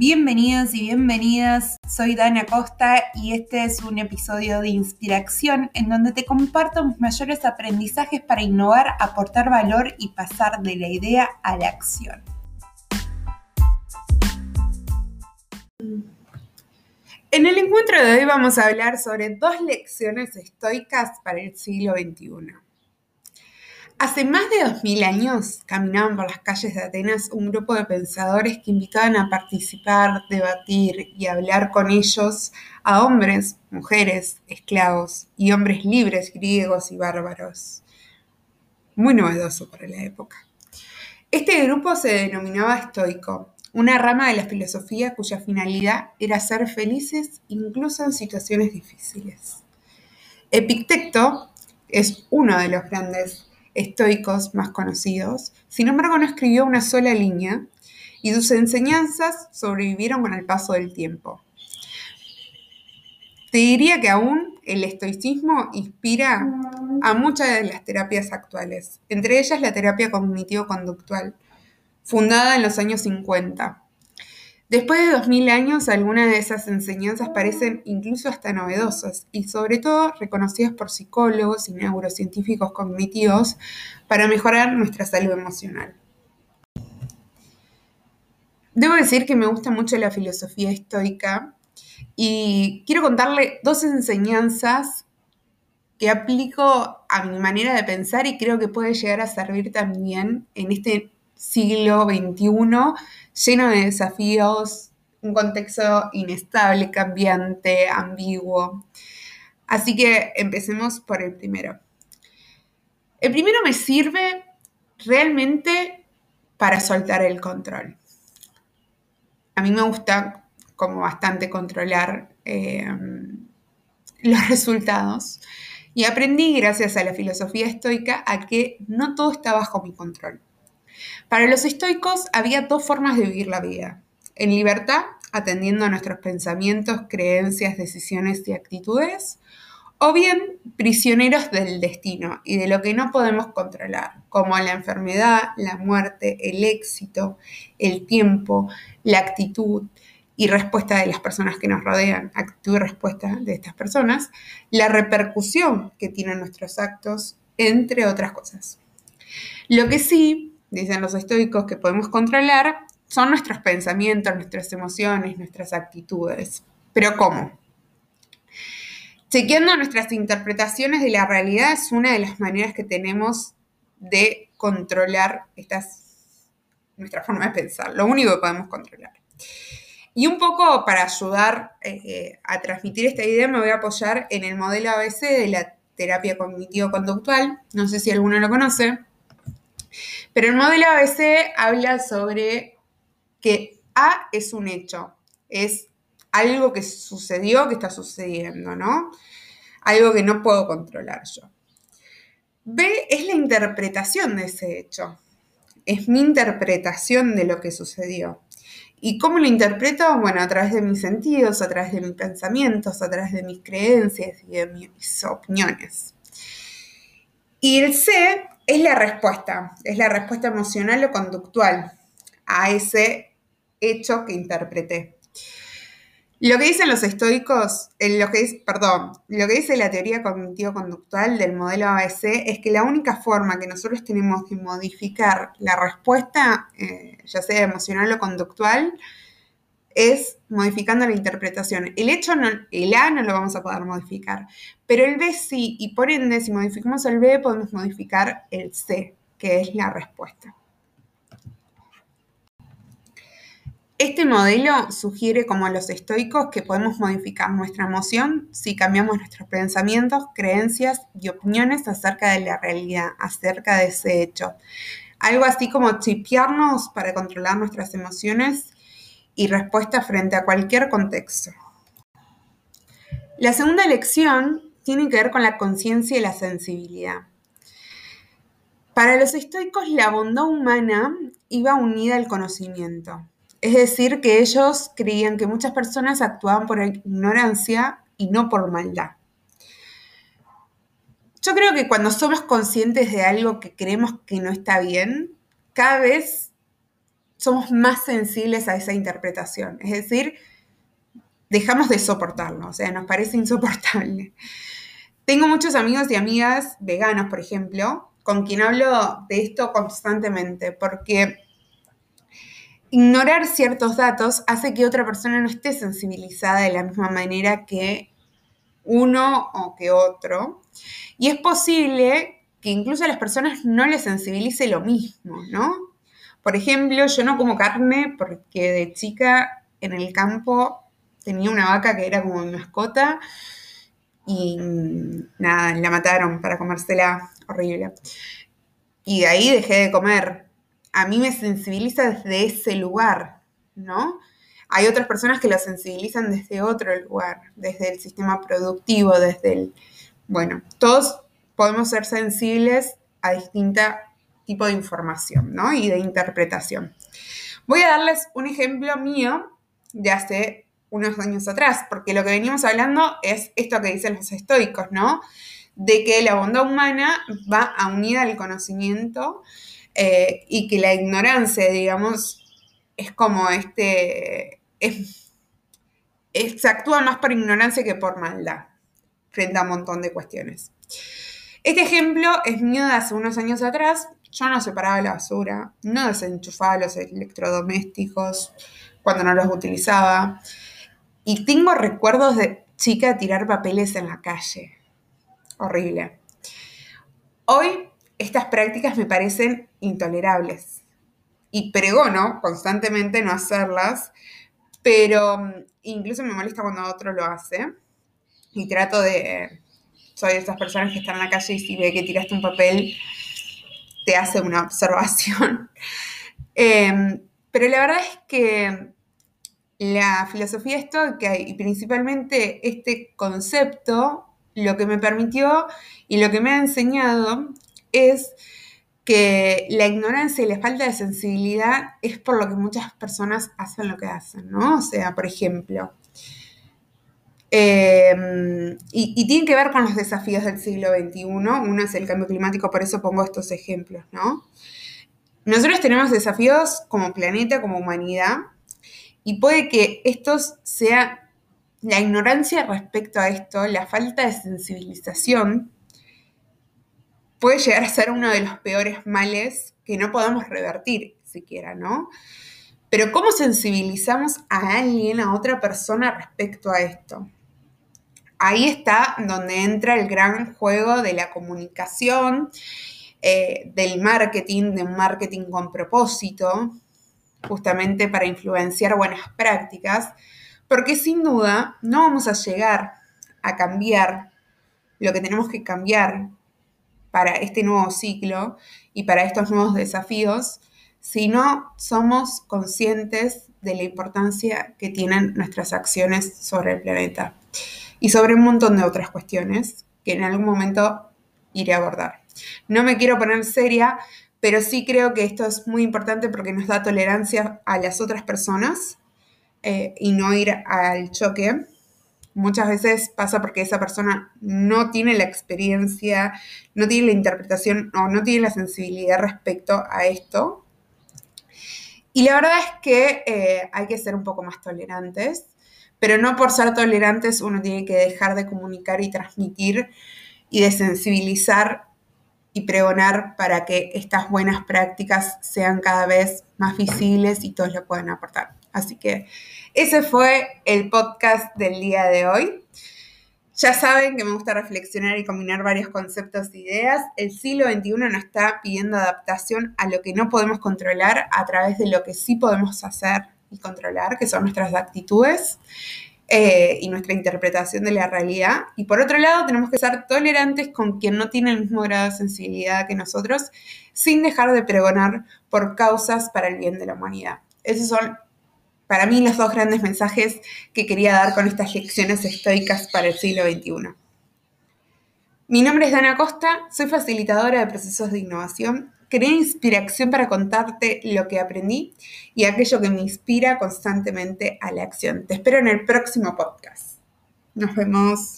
Bienvenidos y bienvenidas, soy Dana Costa y este es un episodio de Inspiración en donde te comparto mis mayores aprendizajes para innovar, aportar valor y pasar de la idea a la acción. En el encuentro de hoy vamos a hablar sobre dos lecciones estoicas para el siglo XXI. Hace más de 2000 años caminaban por las calles de Atenas un grupo de pensadores que invitaban a participar, debatir y hablar con ellos a hombres, mujeres, esclavos y hombres libres griegos y bárbaros. Muy novedoso para la época. Este grupo se denominaba estoico, una rama de la filosofía cuya finalidad era ser felices incluso en situaciones difíciles. Epicteto es uno de los grandes estoicos más conocidos, sin embargo no escribió una sola línea y sus enseñanzas sobrevivieron con el paso del tiempo. Te diría que aún el estoicismo inspira a muchas de las terapias actuales, entre ellas la terapia cognitivo-conductual, fundada en los años 50 Después de 2000 años, algunas de esas enseñanzas parecen incluso hasta novedosas y sobre todo reconocidas por psicólogos y neurocientíficos cognitivos para mejorar nuestra salud emocional. Debo decir que me gusta mucho la filosofía estoica y quiero contarle dos enseñanzas que aplico a mi manera de pensar y creo que puede llegar a servir también en este siglo XXI lleno de desafíos, un contexto inestable, cambiante, ambiguo. Así que empecemos por el primero. El primero me sirve realmente para soltar el control. A mí me gusta como bastante controlar eh, los resultados y aprendí gracias a la filosofía estoica a que no todo está bajo mi control. Para los estoicos había dos formas de vivir la vida. En libertad, atendiendo a nuestros pensamientos, creencias, decisiones y actitudes, o bien prisioneros del destino y de lo que no podemos controlar, como la enfermedad, la muerte, el éxito, el tiempo, la actitud y respuesta de las personas que nos rodean, actitud y respuesta de estas personas, la repercusión que tienen nuestros actos, entre otras cosas. Lo que sí dicen los estoicos, que podemos controlar son nuestros pensamientos, nuestras emociones, nuestras actitudes. Pero ¿cómo? Chequeando nuestras interpretaciones de la realidad es una de las maneras que tenemos de controlar estas, nuestra forma de pensar, lo único que podemos controlar. Y un poco para ayudar eh, a transmitir esta idea me voy a apoyar en el modelo ABC de la terapia cognitivo-conductual, no sé si alguno lo conoce, pero el modelo ABC habla sobre que A es un hecho, es algo que sucedió, que está sucediendo, ¿no? Algo que no puedo controlar yo. B es la interpretación de ese hecho, es mi interpretación de lo que sucedió. ¿Y cómo lo interpreto? Bueno, a través de mis sentidos, a través de mis pensamientos, a través de mis creencias y de mis opiniones. Y el C es la respuesta, es la respuesta emocional o conductual a ese hecho que interpreté. Lo que dicen los estoicos, lo que es, perdón, lo que dice la teoría cognitivo-conductual del modelo ABC es que la única forma que nosotros tenemos que modificar la respuesta, eh, ya sea emocional o conductual, es modificando la interpretación. El hecho, no, el A no lo vamos a poder modificar, pero el B sí, y por ende, si modificamos el B, podemos modificar el C, que es la respuesta. Este modelo sugiere, como los estoicos, que podemos modificar nuestra emoción si cambiamos nuestros pensamientos, creencias y opiniones acerca de la realidad, acerca de ese hecho. Algo así como chipearnos para controlar nuestras emociones y respuesta frente a cualquier contexto. La segunda lección tiene que ver con la conciencia y la sensibilidad. Para los estoicos, la bondad humana iba unida al conocimiento. Es decir, que ellos creían que muchas personas actuaban por ignorancia y no por maldad. Yo creo que cuando somos conscientes de algo que creemos que no está bien, cada vez somos más sensibles a esa interpretación. Es decir, dejamos de soportarlo, o sea, nos parece insoportable. Tengo muchos amigos y amigas veganos, por ejemplo, con quien hablo de esto constantemente, porque ignorar ciertos datos hace que otra persona no esté sensibilizada de la misma manera que uno o que otro. Y es posible que incluso a las personas no les sensibilice lo mismo, ¿no? Por ejemplo, yo no como carne porque de chica en el campo tenía una vaca que era como mi mascota y nada, la mataron para comérsela horrible. Y de ahí dejé de comer. A mí me sensibiliza desde ese lugar, ¿no? Hay otras personas que lo sensibilizan desde otro lugar, desde el sistema productivo, desde el... Bueno, todos podemos ser sensibles a distinto tipo de información, ¿no? Y de interpretación. Voy a darles un ejemplo mío de hace unos años atrás, porque lo que venimos hablando es esto que dicen los estoicos, ¿no? De que la bondad humana va a unir al conocimiento eh, y que la ignorancia, digamos, es como este, se actúa más por ignorancia que por maldad frente a un montón de cuestiones. Este ejemplo es mío de hace unos años atrás. Yo no separaba la basura, no desenchufaba los electrodomésticos cuando no los utilizaba. Y tengo recuerdos de chica tirar papeles en la calle. Horrible. Hoy estas prácticas me parecen intolerables. Y pregono constantemente no hacerlas, pero mm, incluso me molesta cuando otro lo hace. Y trato de... Soy de esas personas que están en la calle y si ve que tiraste un papel, te hace una observación. Em, pero la verdad es que la filosofía estoica y principalmente este concepto, lo que me permitió y lo que me ha enseñado es que la ignorancia y la falta de sensibilidad es por lo que muchas personas hacen lo que hacen, ¿no? O sea, por ejemplo, em, y, y, tiene que ver con los desafíos del siglo XXI. Uno es el cambio climático, por eso pongo estos ejemplos, ¿no? Nosotros tenemos desafíos como planeta, como humanidad, y puede que esto sea la ignorancia respecto a esto, la falta de sensibilización, puede llegar a ser uno de los peores males que no podemos revertir siquiera, ¿no? Pero ¿cómo sensibilizamos a alguien, a otra persona respecto a esto? Ahí está donde entra el gran juego de la comunicación, eh, del marketing, de un marketing con propósito, justamente para influenciar buenas prácticas, porque sin duda no vamos a llegar a cambiar lo que tenemos que cambiar para este nuevo ciclo y para estos nuevos desafíos si no somos conscientes de la importancia que tienen nuestras acciones sobre el planeta y sobre un montón de otras cuestiones que en algún momento iré a abordar. No me quiero poner seria, pero sí creo que esto es muy importante porque nos da tolerancia a las otras personas eh, y no ir al choque. Muchas veces pasa porque esa persona no tiene la experiencia, no tiene la interpretación o no tiene la sensibilidad respecto a esto. Y la verdad es que eh, hay que ser un poco más tolerantes, pero no por ser tolerantes uno tiene que dejar de comunicar y transmitir y de sensibilizar y pregonar para que estas buenas prácticas sean cada vez más visibles y todos lo puedan aportar. Así que ese fue el podcast del día de hoy. Ya saben que me gusta reflexionar y combinar varios conceptos e ideas. El siglo XXI nos está pidiendo adaptación a lo que no podemos controlar a través de lo que sí podemos hacer y controlar, que son nuestras actitudes. Eh, y nuestra interpretación de la realidad. Y por otro lado, tenemos que ser tolerantes con quien no tiene el mismo grado de sensibilidad que nosotros, sin dejar de pregonar por causas para el bien de la humanidad. Esos son, para mí, los dos grandes mensajes que quería dar con estas lecciones estoicas para el siglo XXI. Mi nombre es Dana Costa, soy facilitadora de procesos de innovación creé inspiración para contarte lo que aprendí y aquello que me inspira constantemente a la acción. Te espero en el próximo podcast. Nos vemos.